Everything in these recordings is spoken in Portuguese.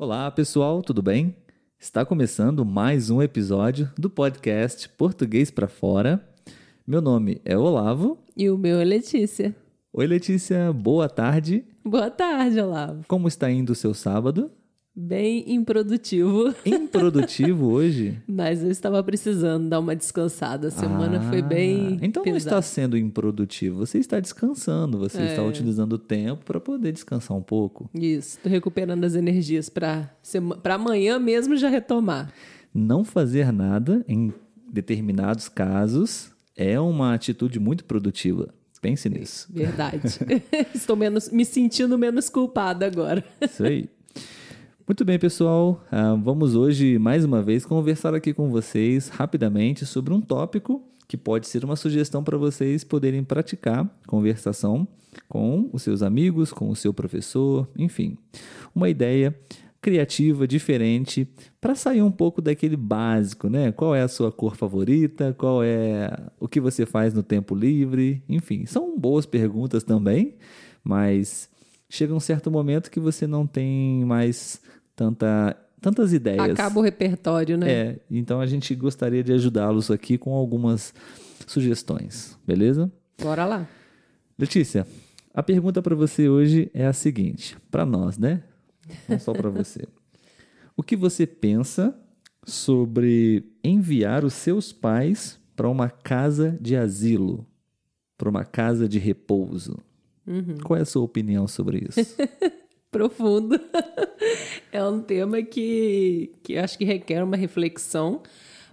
Olá, pessoal, tudo bem? Está começando mais um episódio do podcast Português para Fora. Meu nome é Olavo. E o meu é Letícia. Oi, Letícia, boa tarde. Boa tarde, Olavo. Como está indo o seu sábado? Bem improdutivo. Improdutivo hoje? Mas eu estava precisando dar uma descansada. A semana ah, foi bem. Então pesada. não está sendo improdutivo. Você está descansando. Você é. está utilizando o tempo para poder descansar um pouco. Isso. Estou recuperando as energias para amanhã mesmo já retomar. Não fazer nada em determinados casos é uma atitude muito produtiva. Pense nisso. Verdade. Estou menos, me sentindo menos culpada agora. Isso aí. Muito bem, pessoal. Uh, vamos hoje, mais uma vez, conversar aqui com vocês rapidamente sobre um tópico que pode ser uma sugestão para vocês poderem praticar conversação com os seus amigos, com o seu professor, enfim. Uma ideia criativa, diferente, para sair um pouco daquele básico, né? Qual é a sua cor favorita? Qual é o que você faz no tempo livre? Enfim, são boas perguntas também, mas chega um certo momento que você não tem mais tanta, tantas ideias. Acaba o repertório, né? É, então a gente gostaria de ajudá-los aqui com algumas sugestões, beleza? Bora lá. Letícia, a pergunta para você hoje é a seguinte, para nós, né? Não só para você. o que você pensa sobre enviar os seus pais para uma casa de asilo, para uma casa de repouso? Uhum. Qual é a sua opinião sobre isso? profundo. é um tema que, que acho que requer uma reflexão.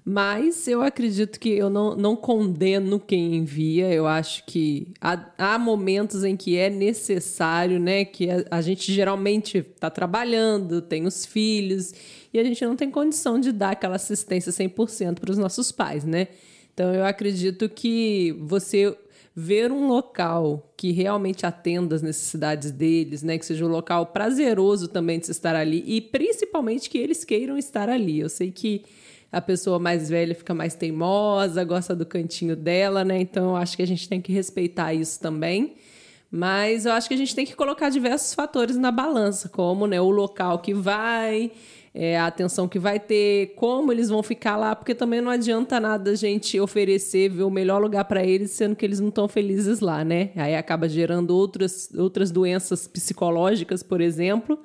Mas eu acredito que eu não, não condeno quem envia. Eu acho que há, há momentos em que é necessário, né? Que a, a gente geralmente está trabalhando, tem os filhos, e a gente não tem condição de dar aquela assistência 100% para os nossos pais, né? Então eu acredito que você ver um local que realmente atenda as necessidades deles, né? Que seja um local prazeroso também de se estar ali e principalmente que eles queiram estar ali. Eu sei que a pessoa mais velha fica mais teimosa, gosta do cantinho dela, né? Então eu acho que a gente tem que respeitar isso também. Mas eu acho que a gente tem que colocar diversos fatores na balança, como né, o local que vai, é, a atenção que vai ter, como eles vão ficar lá, porque também não adianta nada a gente oferecer ver o melhor lugar para eles, sendo que eles não estão felizes lá, né? Aí acaba gerando outras, outras doenças psicológicas, por exemplo,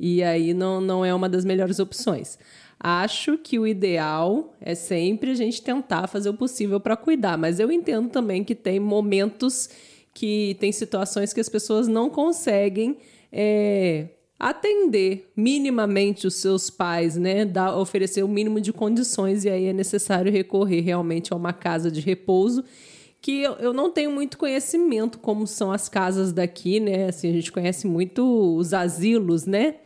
e aí não, não é uma das melhores opções. Acho que o ideal é sempre a gente tentar fazer o possível para cuidar, mas eu entendo também que tem momentos que tem situações que as pessoas não conseguem. É, atender minimamente os seus pais, né? Dar, oferecer o mínimo de condições, e aí é necessário recorrer realmente a uma casa de repouso. Que eu, eu não tenho muito conhecimento como são as casas daqui, né? Assim, a gente conhece muito os asilos, né?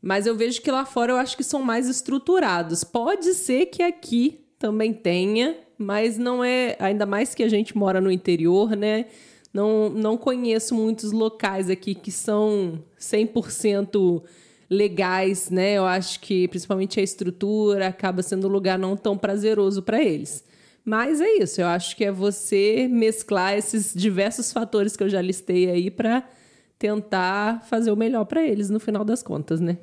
Mas eu vejo que lá fora eu acho que são mais estruturados. Pode ser que aqui também tenha, mas não é. Ainda mais que a gente mora no interior, né? Não, não conheço muitos locais aqui que são 100% legais, né? Eu acho que principalmente a estrutura acaba sendo um lugar não tão prazeroso para eles. Mas é isso, eu acho que é você mesclar esses diversos fatores que eu já listei aí para tentar fazer o melhor para eles no final das contas, né?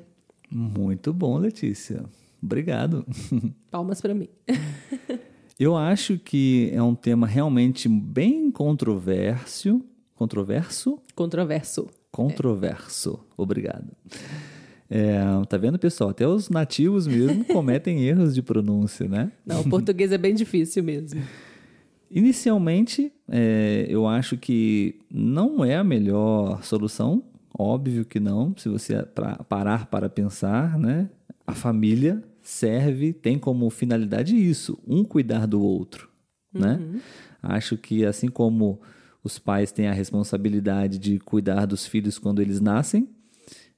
Muito bom, Letícia. Obrigado. Palmas para mim. Eu acho que é um tema realmente bem controverso. Controverso? Controverso. Controverso. É. Obrigado. É, tá vendo, pessoal? Até os nativos mesmo cometem erros de pronúncia, né? Não, o português é bem difícil mesmo. Inicialmente, é, eu acho que não é a melhor solução. Óbvio que não, se você parar para pensar, né? A família serve, tem como finalidade isso, um cuidar do outro, né? uhum. né? Acho que assim como os pais têm a responsabilidade de cuidar dos filhos quando eles nascem,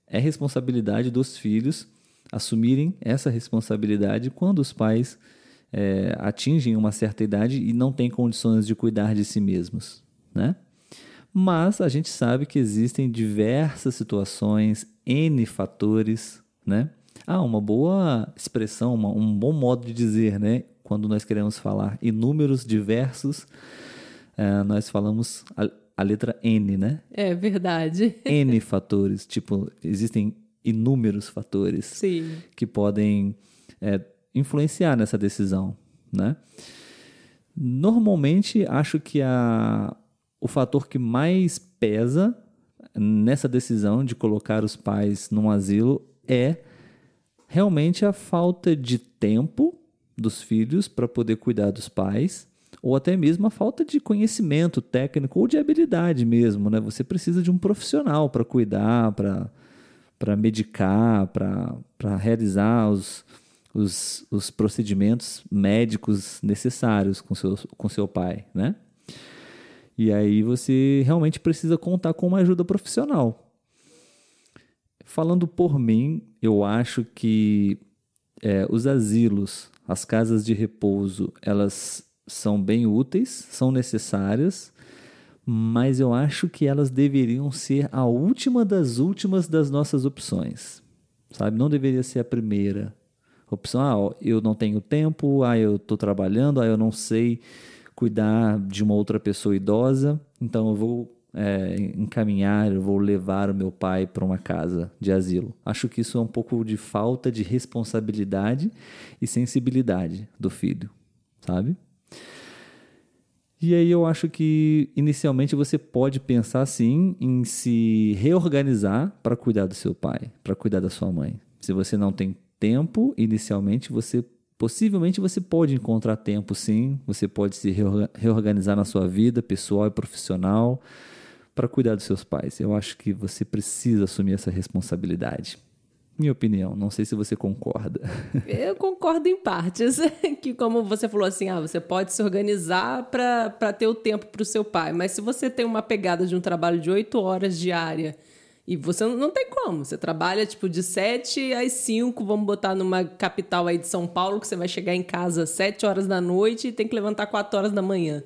é responsabilidade dos filhos assumirem essa responsabilidade quando os pais é, atingem uma certa idade e não têm condições de cuidar de si mesmos, né? Mas a gente sabe que existem diversas situações, N fatores, né? Ah, uma boa expressão, uma, um bom modo de dizer, né? Quando nós queremos falar inúmeros diversos, é, nós falamos a, a, letra N, né? É verdade. N fatores. Tipo, existem inúmeros fatores Sim. que podem é, influenciar nessa decisão, né? Normalmente, acho que a, o fator que mais pesa nessa decisão de colocar os pais num asilo é realmente a falta de tempo dos filhos para poder cuidar dos pais, ou até mesmo a falta de conhecimento técnico ou de habilidade mesmo, né? Você precisa de um profissional para cuidar, para medicar, para realizar os, os, os procedimentos médicos necessários com seu, com seu pai, né? E aí você realmente precisa contar com uma ajuda profissional. Falando por mim, eu acho que é, os asilos, as casas de repouso, elas são bem úteis, são necessárias, mas eu acho que elas deveriam ser a última das últimas das nossas opções. Sabe? Não deveria ser a primeira opção. Ah, eu não tenho tempo, ah, eu estou trabalhando, ah, eu não sei cuidar de uma outra pessoa idosa, então eu vou é, encaminhar, eu vou levar o meu pai para uma casa de asilo. Acho que isso é um pouco de falta de responsabilidade e sensibilidade do filho, sabe? E aí eu acho que inicialmente você pode pensar sim em se reorganizar para cuidar do seu pai, para cuidar da sua mãe. Se você não tem tempo, inicialmente você possivelmente você pode encontrar tempo sim, você pode se reorganizar na sua vida pessoal e profissional para cuidar dos seus pais. Eu acho que você precisa assumir essa responsabilidade. Minha opinião, não sei se você concorda. Eu concordo em partes. Que, como você falou assim, ah, você pode se organizar para ter o tempo para o seu pai, mas se você tem uma pegada de um trabalho de oito horas diária e você não, tem como, você trabalha tipo de sete às cinco, vamos botar numa capital aí de São Paulo, que você vai chegar em casa sete horas da noite e tem que levantar quatro horas da manhã.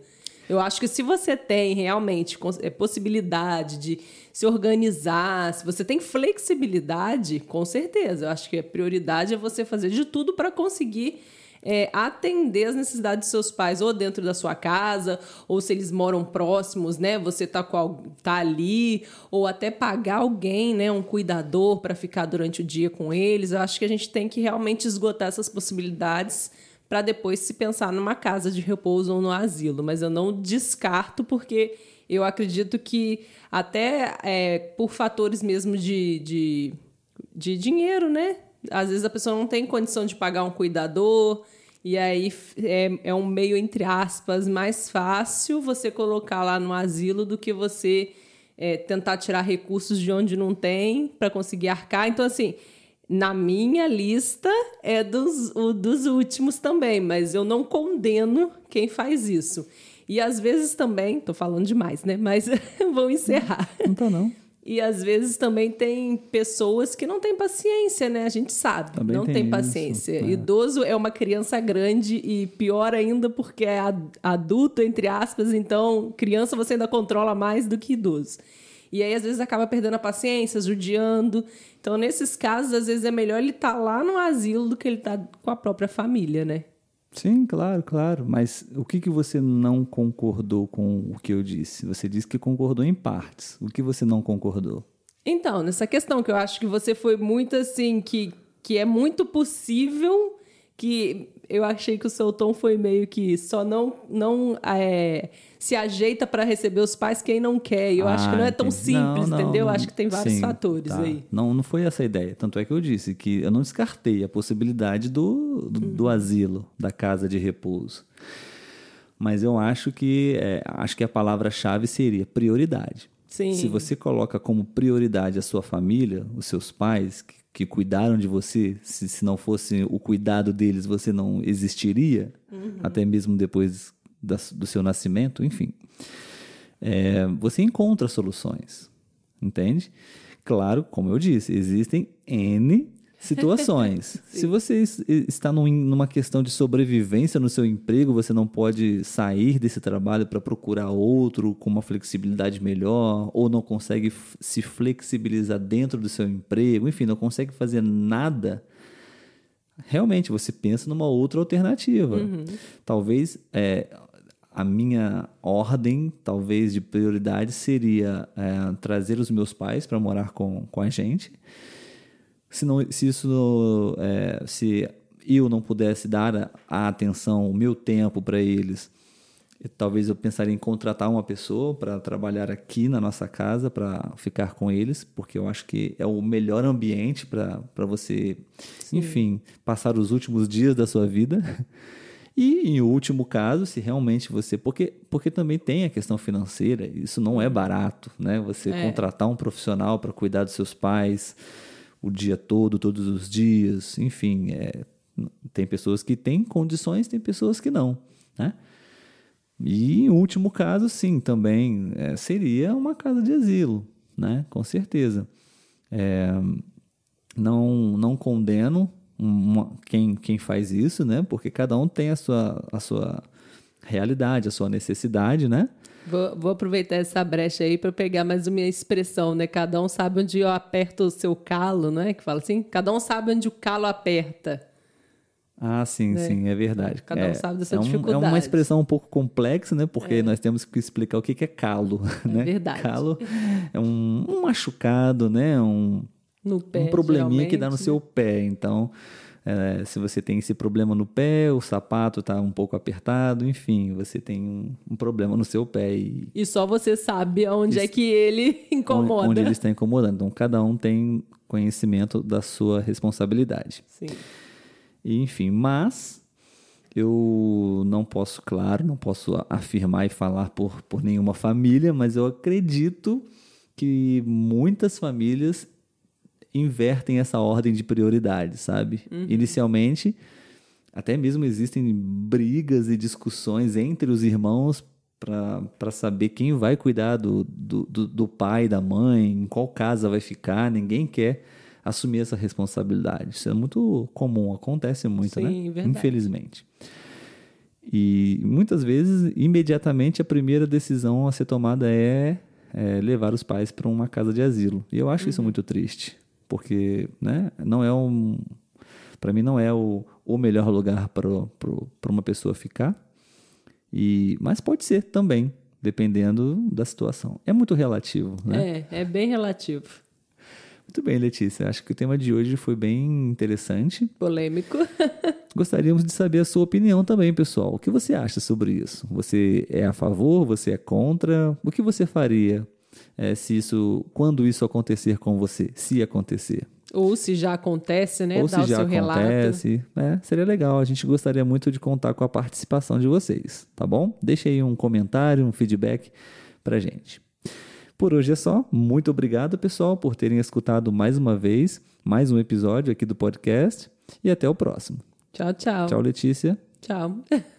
Eu acho que se você tem realmente é, possibilidade de se organizar, se você tem flexibilidade, com certeza. Eu acho que a prioridade é você fazer de tudo para conseguir é, atender as necessidades dos seus pais, ou dentro da sua casa, ou se eles moram próximos, né? Você tá, com, tá ali, ou até pagar alguém, né? Um cuidador para ficar durante o dia com eles. Eu acho que a gente tem que realmente esgotar essas possibilidades para depois se pensar numa casa de repouso ou no asilo. Mas eu não descarto, porque eu acredito que até é, por fatores mesmo de, de, de dinheiro, né? Às vezes a pessoa não tem condição de pagar um cuidador, e aí é, é um meio, entre aspas, mais fácil você colocar lá no asilo do que você é, tentar tirar recursos de onde não tem para conseguir arcar. Então, assim, na minha lista é dos, o, dos últimos também, mas eu não condeno quem faz isso. E às vezes também, tô falando demais, né? Mas vou encerrar. Não, tá não. E às vezes também tem pessoas que não têm paciência, né? A gente sabe, também não tem, tem paciência. Isso, é. Idoso é uma criança grande e pior ainda porque é adulto, entre aspas, então criança você ainda controla mais do que idoso. E aí, às vezes, acaba perdendo a paciência, judiando. Então, nesses casos, às vezes é melhor ele estar tá lá no asilo do que ele estar tá com a própria família, né? Sim, claro, claro. Mas o que, que você não concordou com o que eu disse? Você disse que concordou em partes. O que você não concordou? Então, nessa questão que eu acho que você foi muito assim, que, que é muito possível que eu achei que o seu tom foi meio que só não, não é, se ajeita para receber os pais quem não quer. Eu ah, acho que não é tão entendi. simples, não, entendeu? Não, acho que tem vários sim, fatores tá. aí. Não, não foi essa a ideia. Tanto é que eu disse que eu não descartei a possibilidade do, do, uhum. do asilo, da casa de repouso. Mas eu acho que é, acho que a palavra-chave seria prioridade. Sim. Se você coloca como prioridade a sua família, os seus pais, que que cuidaram de você, se, se não fosse o cuidado deles, você não existiria, uhum. até mesmo depois da, do seu nascimento, enfim. É, você encontra soluções, entende? Claro, como eu disse, existem N situações. Se você está num, numa questão de sobrevivência no seu emprego, você não pode sair desse trabalho para procurar outro com uma flexibilidade melhor, ou não consegue se flexibilizar dentro do seu emprego, enfim, não consegue fazer nada. Realmente, você pensa numa outra alternativa. Uhum. Talvez é, a minha ordem, talvez de prioridade, seria é, trazer os meus pais para morar com, com a gente se, não, se isso é, se eu não pudesse dar a, atenção, o meu tempo para eles, talvez eu pensaria em contratar uma pessoa para trabalhar aqui na nossa casa, para ficar com eles, porque eu acho que é o melhor ambiente para você, Sim. enfim, passar os últimos dias da sua vida. E em último caso, se realmente você. Porque, porque também tem a questão financeira, isso não é barato, né? Você é. contratar um profissional para cuidar dos seus pais o dia todo, todos os dias, enfim. É, tem pessoas que têm condições, tem pessoas que não, né? E em último caso, sim, também é, seria uma casa de asilo, né? Com certeza. É, não, não condeno uma, quem, quem faz isso, né? Porque cada um tem a sua, a sua realidade, a sua necessidade, né? Vou, vou aproveitar essa brecha aí para pegar mais uma expressão, né? Cada um sabe onde eu aperto o seu calo, né? Que fala assim, cada um sabe onde o calo aperta. Ah, sim, né? sim, é verdade. Cada um é, sabe dessa é um, dificuldade. É uma expressão um pouco complexa, né? Porque é. nós temos que explicar o que é calo, é né? Verdade. Calo é um, um machucado, né? Um, no pé, um probleminha que dá no seu pé. Então, é, se você tem esse problema no pé, o sapato está um pouco apertado, enfim, você tem um, um, problema no seu pé. E, e só você sabe onde é que ele incomoda. Onde, onde ele está incomodando. Então, cada um tem conhecimento da sua responsabilidade. Sim. E, enfim, mas eu não posso, claro, não posso afirmar e falar por, por nenhuma família, mas eu acredito que muitas famílias invertem essa ordem de prioridades, sabe? Uhum. Inicialmente, até mesmo existem brigas e discussões entre os irmãos para saber quem vai cuidar do, do, do, do pai, da mãe, em qual casa vai ficar. Ninguém quer assumir essa responsabilidade. Isso é muito comum, acontece muito, Sim, né? Verdade. Infelizmente. E muitas vezes, imediatamente, a primeira decisão a ser tomada é, é levar os pais para uma casa de asilo. E eu acho uhum. isso muito triste porque né, não é um. Para mim, não é o, o melhor lugar para uma pessoa ficar. E, mas pode ser também, dependendo da situação. É muito relativo, né? É, é bem relativo. Muito bem, Letícia. Acho que o tema de hoje foi bem interessante. Polêmico. Gostaríamos de saber a sua opinião também, pessoal. O que você acha sobre isso? Você é a favor? Você é contra? O que você faria é, se isso, quando isso acontecer com você, se acontecer. Ou se já acontece, né? Ou se já acontece. É, seria legal. A gente gostaria muito de contar com a participação de vocês, tá bom? Deixe aí um comentário, um feedback pra gente. Por hoje é só. Muito obrigado, pessoal, por terem escutado mais uma vez mais um episódio aqui do podcast. E até o próximo. Tchau, tchau. Tchau, Letícia. Tchau.